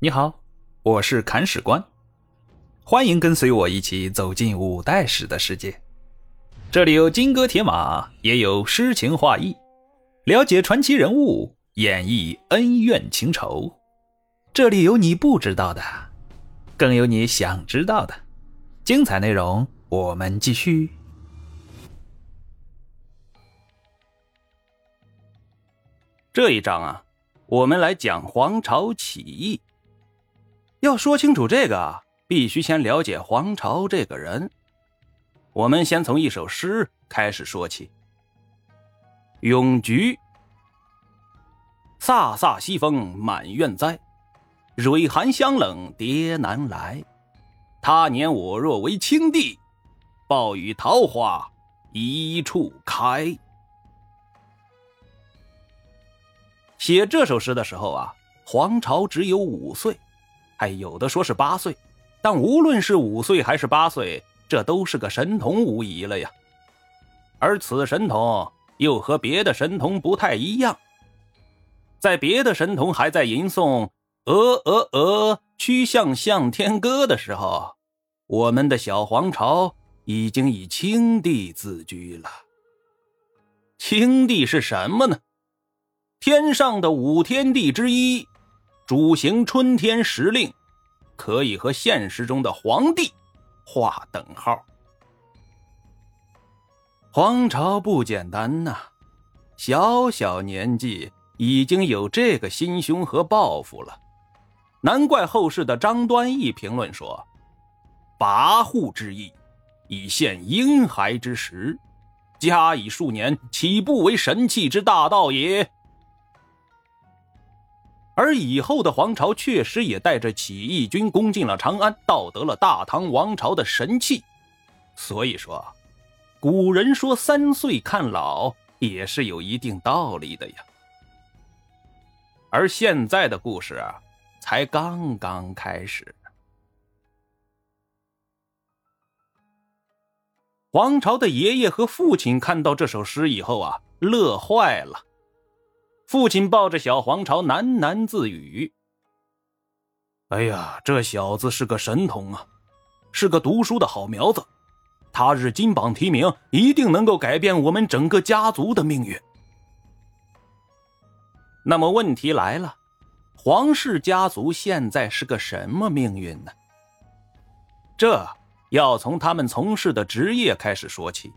你好，我是砍史官，欢迎跟随我一起走进五代史的世界。这里有金戈铁马，也有诗情画意，了解传奇人物，演绎恩怨情仇。这里有你不知道的，更有你想知道的。精彩内容，我们继续。这一章啊，我们来讲黄巢起义。要说清楚这个，必须先了解黄巢这个人。我们先从一首诗开始说起：“咏菊，飒飒西风满院栽，蕊寒香冷蝶难来。他年我若为青帝，暴雨桃花一处开。”写这首诗的时候啊，黄巢只有五岁。还有的说是八岁，但无论是五岁还是八岁，这都是个神童无疑了呀。而此神童又和别的神童不太一样，在别的神童还在吟诵“鹅鹅鹅，曲项向天歌”的时候，我们的小黄巢已经以青帝自居了。青帝是什么呢？天上的五天帝之一。主行春天时令，可以和现实中的皇帝划等号。皇朝不简单呐，小小年纪已经有这个心胸和抱负了，难怪后世的张端义评论说：“跋扈之意，以现婴孩之时，加以数年，岂不为神器之大道也？”而以后的皇朝确实也带着起义军攻进了长安，盗得了大唐王朝的神器。所以说，古人说“三岁看老”也是有一定道理的呀。而现在的故事啊，才刚刚开始。皇朝的爷爷和父亲看到这首诗以后啊，乐坏了。父亲抱着小黄巢喃喃自语：“哎呀，这小子是个神童啊，是个读书的好苗子，他日金榜题名，一定能够改变我们整个家族的命运。”那么问题来了，黄氏家族现在是个什么命运呢？这要从他们从事的职业开始说起。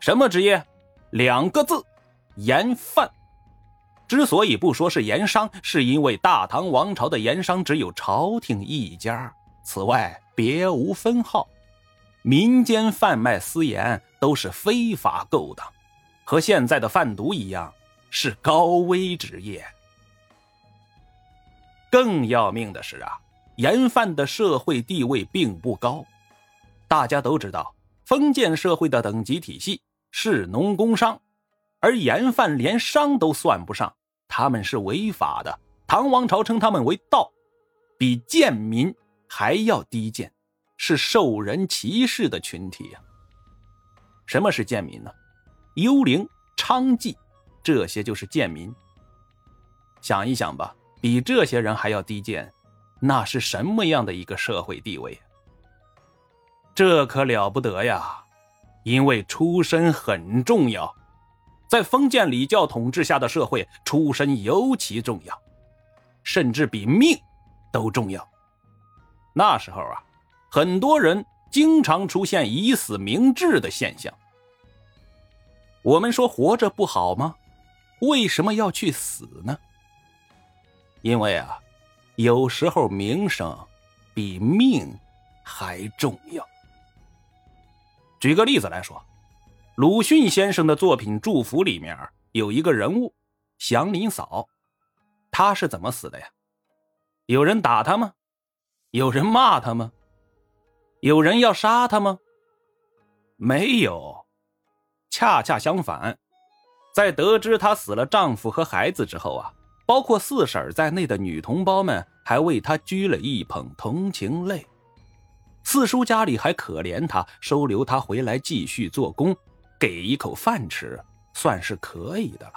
什么职业？两个字：盐贩。之所以不说是盐商，是因为大唐王朝的盐商只有朝廷一家，此外别无分号。民间贩卖私盐都是非法勾当，和现在的贩毒一样，是高危职业。更要命的是啊，盐贩的社会地位并不高。大家都知道，封建社会的等级体系是农工商，而盐贩连商都算不上。他们是违法的，唐王朝称他们为盗，比贱民还要低贱，是受人歧视的群体呀。什么是贱民呢？幽灵、娼妓，这些就是贱民。想一想吧，比这些人还要低贱，那是什么样的一个社会地位？这可了不得呀，因为出身很重要。在封建礼教统治下的社会，出身尤其重要，甚至比命都重要。那时候啊，很多人经常出现以死明志的现象。我们说活着不好吗？为什么要去死呢？因为啊，有时候名声比命还重要。举个例子来说。鲁迅先生的作品《祝福》里面有一个人物，祥林嫂，她是怎么死的呀？有人打她吗？有人骂她吗？有人要杀她吗？没有，恰恰相反，在得知她死了丈夫和孩子之后啊，包括四婶在内的女同胞们还为她掬了一捧同情泪。四叔家里还可怜她，收留她回来继续做工。给一口饭吃，算是可以的了。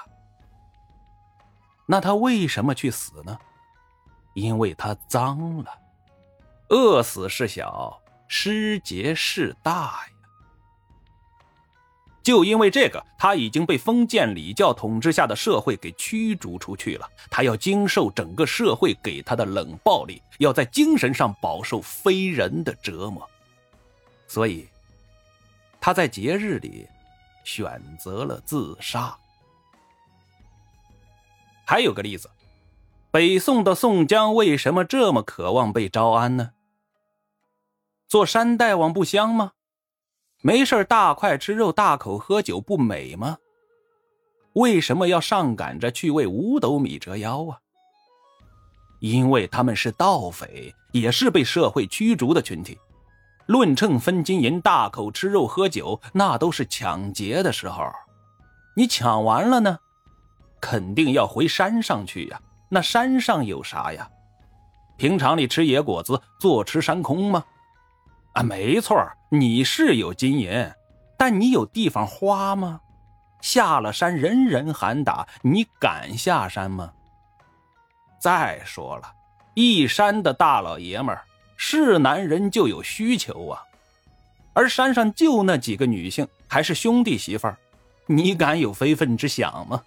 那他为什么去死呢？因为他脏了。饿死事小，失节事大呀。就因为这个，他已经被封建礼教统治下的社会给驱逐出去了。他要经受整个社会给他的冷暴力，要在精神上饱受非人的折磨。所以，他在节日里选择了自杀。还有个例子，北宋的宋江为什么这么渴望被招安呢？做山大王不香吗？没事大块吃肉，大口喝酒不美吗？为什么要上赶着去为五斗米折腰啊？因为他们是盗匪，也是被社会驱逐的群体。论秤分金银，大口吃肉喝酒，那都是抢劫的时候。你抢完了呢，肯定要回山上去呀。那山上有啥呀？平常里吃野果子，坐吃山空吗？啊，没错，你是有金银，但你有地方花吗？下了山，人人喊打，你敢下山吗？再说了，一山的大老爷们儿是男人就有需求啊，而山上就那几个女性，还是兄弟媳妇儿，你敢有非分之想吗？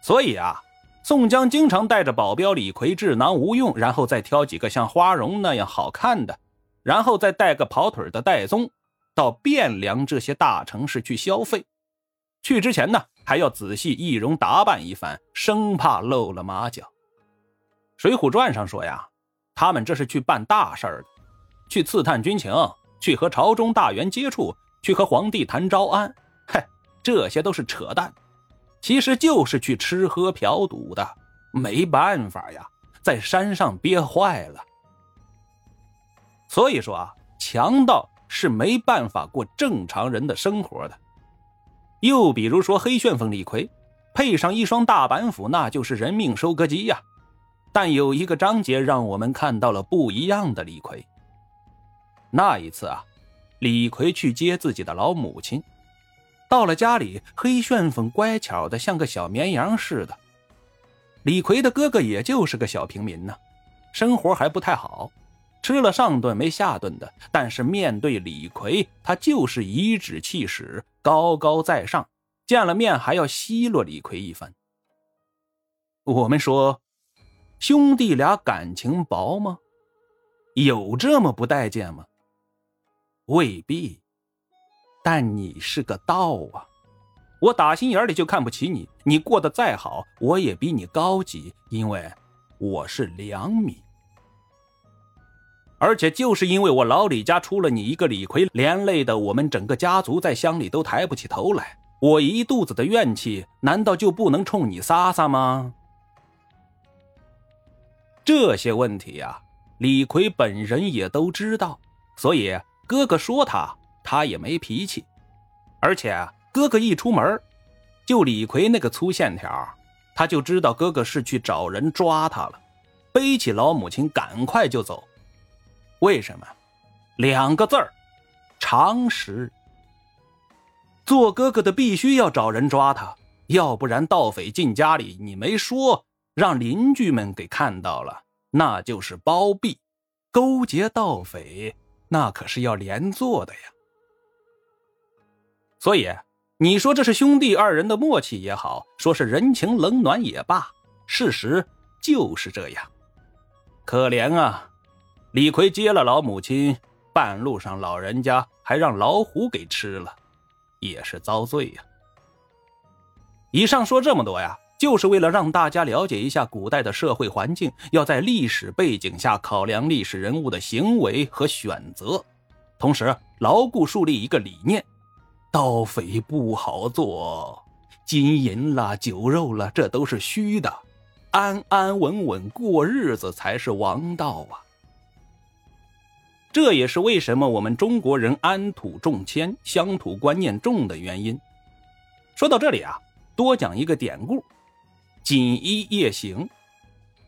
所以啊，宋江经常带着保镖李逵智囊无用，然后再挑几个像花荣那样好看的。然后再带个跑腿的戴宗，到汴梁这些大城市去消费。去之前呢，还要仔细易容打扮一番，生怕露了马脚。《水浒传》上说呀，他们这是去办大事的，去刺探军情，去和朝中大员接触，去和皇帝谈招安。嗨，这些都是扯淡，其实就是去吃喝嫖赌的。没办法呀，在山上憋坏了。所以说啊，强盗是没办法过正常人的生活的。又比如说黑旋风李逵，配上一双大板斧，那就是人命收割机呀。但有一个章节让我们看到了不一样的李逵。那一次啊，李逵去接自己的老母亲，到了家里，黑旋风乖巧的像个小绵羊似的。李逵的哥哥也就是个小平民呢，生活还不太好。吃了上顿没下顿的，但是面对李逵，他就是颐指气使，高高在上，见了面还要奚落李逵一番。我们说，兄弟俩感情薄吗？有这么不待见吗？未必。但你是个道啊，我打心眼里就看不起你。你过得再好，我也比你高级，因为我是良民。而且就是因为我老李家出了你一个李逵，连累的我们整个家族在乡里都抬不起头来。我一肚子的怨气，难道就不能冲你撒撒吗？这些问题呀，李逵本人也都知道，所以哥哥说他，他也没脾气。而且哥哥一出门，就李逵那个粗线条，他就知道哥哥是去找人抓他了，背起老母亲，赶快就走。为什么？两个字儿，常识。做哥哥的必须要找人抓他，要不然盗匪进家里，你没说，让邻居们给看到了，那就是包庇、勾结盗匪，那可是要连坐的呀。所以，你说这是兄弟二人的默契也好，说是人情冷暖也罢，事实就是这样。可怜啊！李逵接了老母亲，半路上老人家还让老虎给吃了，也是遭罪呀。以上说这么多呀，就是为了让大家了解一下古代的社会环境，要在历史背景下考量历史人物的行为和选择，同时牢固树立一个理念：盗匪不好做，金银啦、酒肉啦，这都是虚的，安安稳稳过日子才是王道啊。这也是为什么我们中国人安土重迁、乡土观念重的原因。说到这里啊，多讲一个典故：“锦衣夜行”，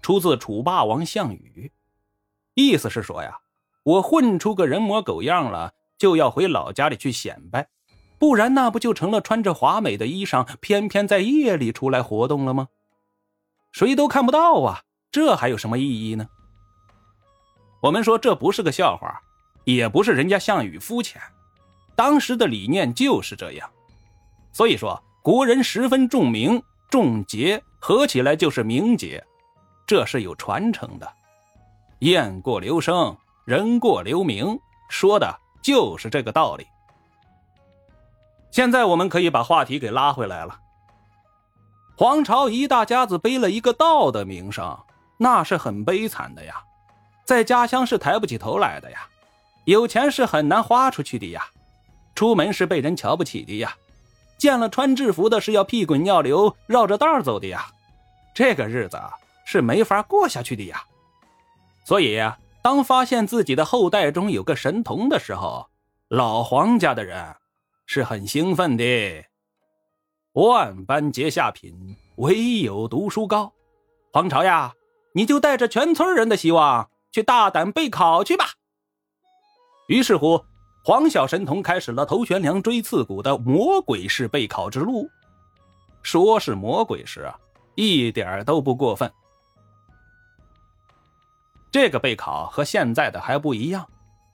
出自楚霸王项羽。意思是说呀，我混出个人模狗样了，就要回老家里去显摆，不然那不就成了穿着华美的衣裳，偏偏在夜里出来活动了吗？谁都看不到啊，这还有什么意义呢？我们说这不是个笑话，也不是人家项羽肤浅，当时的理念就是这样。所以说，国人十分重名重劫，合起来就是名节，这是有传承的。雁过留声，人过留名，说的就是这个道理。现在我们可以把话题给拉回来了。黄巢一大家子背了一个道的名声，那是很悲惨的呀，在家乡是抬不起头来的呀，有钱是很难花出去的呀，出门是被人瞧不起的呀，见了穿制服的是要屁滚尿流、绕着道走的呀，这个日子是没法过下去的呀。所以，当发现自己的后代中有个神童的时候，老黄家的人是很兴奋的。万般皆下品，唯有读书高。黄巢呀，你就带着全村人的希望去大胆备考去吧。于是乎，黄小神童开始了头悬梁锥刺股的魔鬼式备考之路。说是魔鬼式啊，一点都不过分。这个备考和现在的还不一样，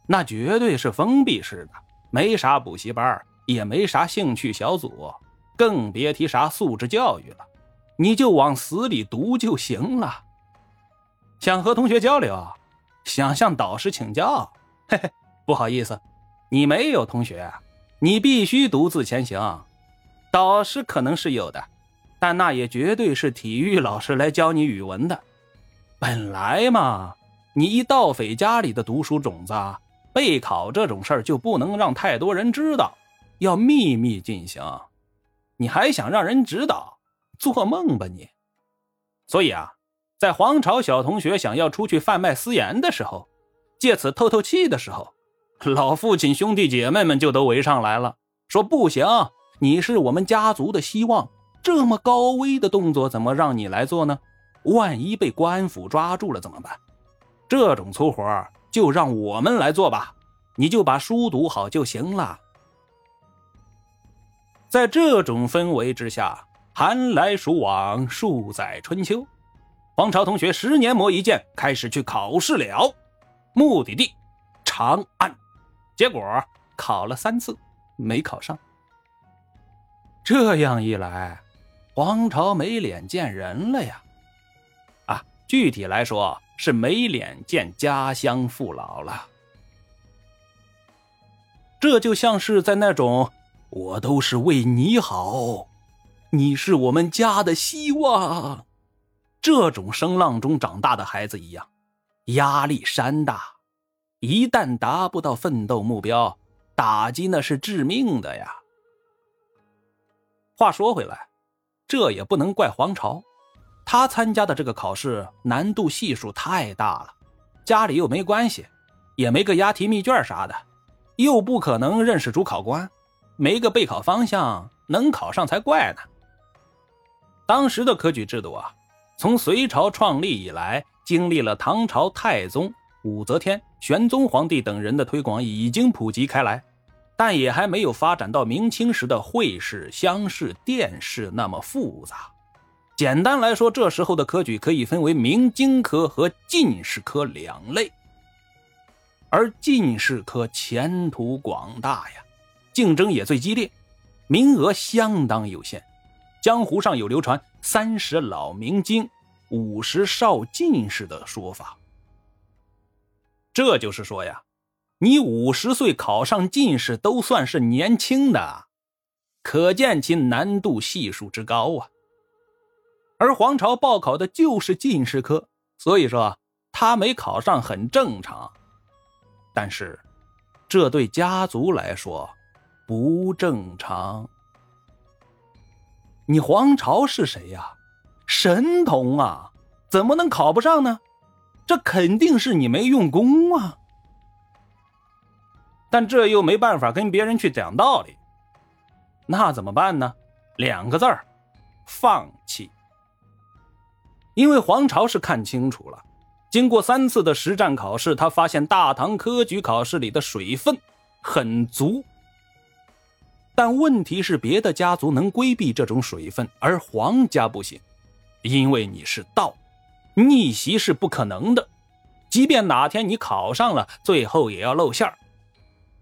那绝对是封闭式的，没啥补习班，也没啥兴趣小组。更别提啥素质教育了，你就往死里读就行了。想和同学交流，想向导师请教，嘿嘿，不好意思，你没有同学，你必须独自前行。导师可能是有的，但那也绝对是体育老师来教你语文的。本来嘛，你一盗匪家里的读书种子，备考这种事儿就不能让太多人知道，要秘密进行。你还想让人指导？做梦吧你！所以啊，在黄巢小同学想要出去贩卖私盐的时候，借此透透气的时候，老父亲兄弟姐妹们就都围上来了，说不行，你是我们家族的希望，这么高危的动作怎么让你来做呢？万一被官府抓住了怎么办？这种粗活就让我们来做吧，你就把书读好就行了。在这种氛围之下，寒来暑往，数载春秋，黄巢同学十年磨一剑，开始去考试了。目的地长安，结果考了三次没考上。这样一来，黄巢没脸见人了呀！啊，具体来说是没脸见家乡父老了。这就像是在那种。我都是为你好，你是我们家的希望。这种声浪中长大的孩子一样，压力山大。一旦达不到奋斗目标，打击那是致命的呀。话说回来，这也不能怪黄巢，他参加的这个考试难度系数太大了，家里又没关系，也没个押题密卷啥的，又不可能认识主考官。没个备考方向，能考上才怪呢。当时的科举制度啊，从隋朝创立以来，经历了唐朝太宗、武则天、玄宗皇帝等人的推广，已经普及开来，但也还没有发展到明清时的会试、乡试、殿试那么复杂。简单来说，这时候的科举可以分为明经科和进士科两类，而进士科前途广大呀。竞争也最激烈，名额相当有限。江湖上有流传“三十老明经，五十少进士”的说法。这就是说呀，你五十岁考上进士都算是年轻的，可见其难度系数之高啊。而黄巢报考的就是进士科，所以说他没考上很正常。但是，这对家族来说，不正常！你黄巢是谁呀？神童啊，怎么能考不上呢？这肯定是你没用功啊！但这又没办法跟别人去讲道理，那怎么办呢？两个字儿：放弃。因为黄巢是看清楚了，经过三次的实战考试，他发现大唐科举考试里的水分很足。但问题是，别的家族能规避这种水分，而黄家不行，因为你是道，逆袭是不可能的。即便哪天你考上了，最后也要露馅儿。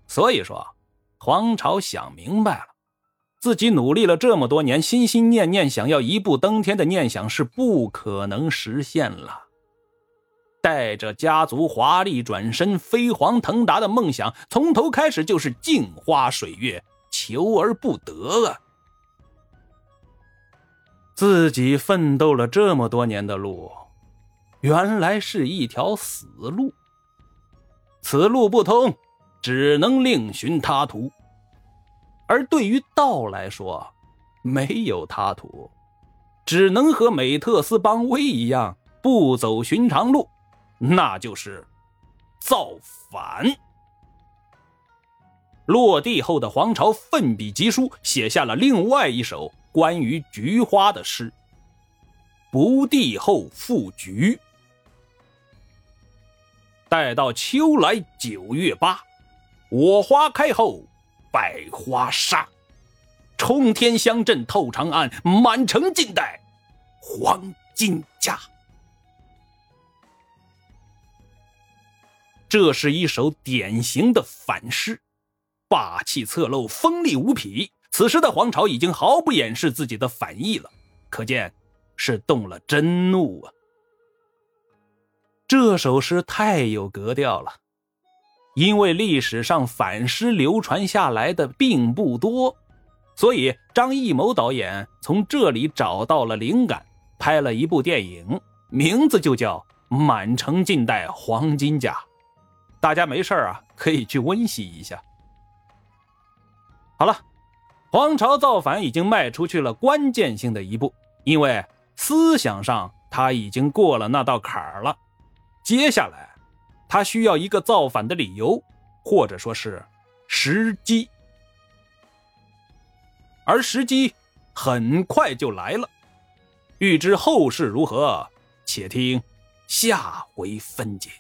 所以说，黄巢想明白了，自己努力了这么多年，心心念念想要一步登天的念想是不可能实现了。带着家族华丽转身、飞黄腾达的梦想，从头开始就是镜花水月，求而不得啊！自己奋斗了这么多年的路。原来是一条死路，此路不通，只能另寻他途。而对于道来说，没有他途，只能和美特斯邦威一样，不走寻常路，那就是造反。落地后的黄巢奋笔疾书，写下了另外一首关于菊花的诗：“不地后复菊。”待到秋来九月八，我花开后百花杀，冲天香阵透长安，满城尽带黄金甲。这是一首典型的反诗，霸气侧漏，锋利无匹。此时的黄巢已经毫不掩饰自己的反意了，可见是动了真怒啊。这首诗太有格调了，因为历史上反诗流传下来的并不多，所以张艺谋导演从这里找到了灵感，拍了一部电影，名字就叫《满城尽带黄金甲》。大家没事啊，可以去温习一下。好了，黄巢造反已经迈出去了关键性的一步，因为思想上他已经过了那道坎儿了。接下来，他需要一个造反的理由，或者说是时机，而时机很快就来了。欲知后事如何，且听下回分解。